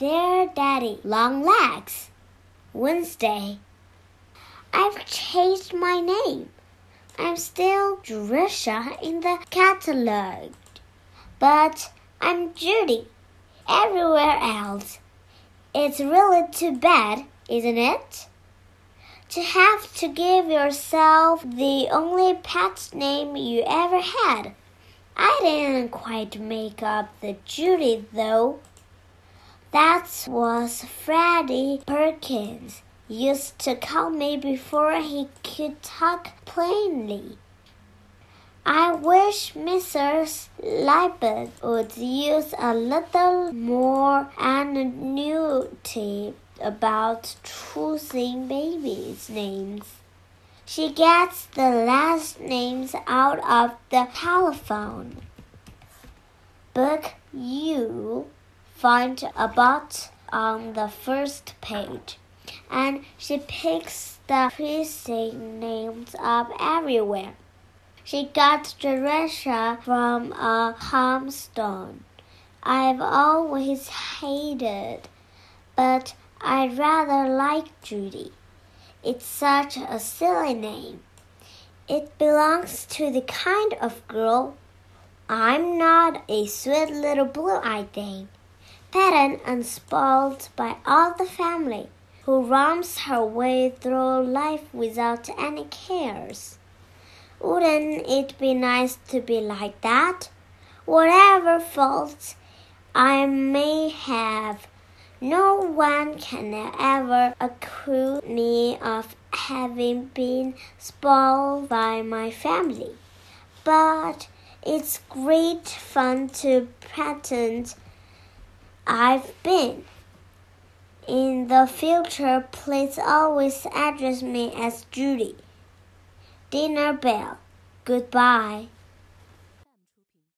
Dear Daddy, long legs. Wednesday. I've changed my name. I'm still Jerusha in the catalog, but I'm Judy everywhere else. It's really too bad, isn't it? To have to give yourself the only pet name you ever had. I didn't quite make up the Judy though. That was Freddie Perkins used to call me before he could talk plainly. I wish Mrs. Lippett would use a little more anonymity about choosing babies' names. She gets the last names out of the telephone. Book you find Abbott on the first page, and she picks the precinct names up everywhere. She got Jerusha from a tombstone. I've always hated, but I rather like Judy. It's such a silly name. It belongs to the kind of girl. I'm not a sweet little blue-eyed thing, petted and spoiled by all the family, who roams her way through life without any cares. Wouldn't it be nice to be like that? Whatever faults I may have, no one can ever accuse me of having been spoiled by my family. But it's great fun to pretend I've been. In the future, please always address me as Judy. Dinner bell. Goodbye.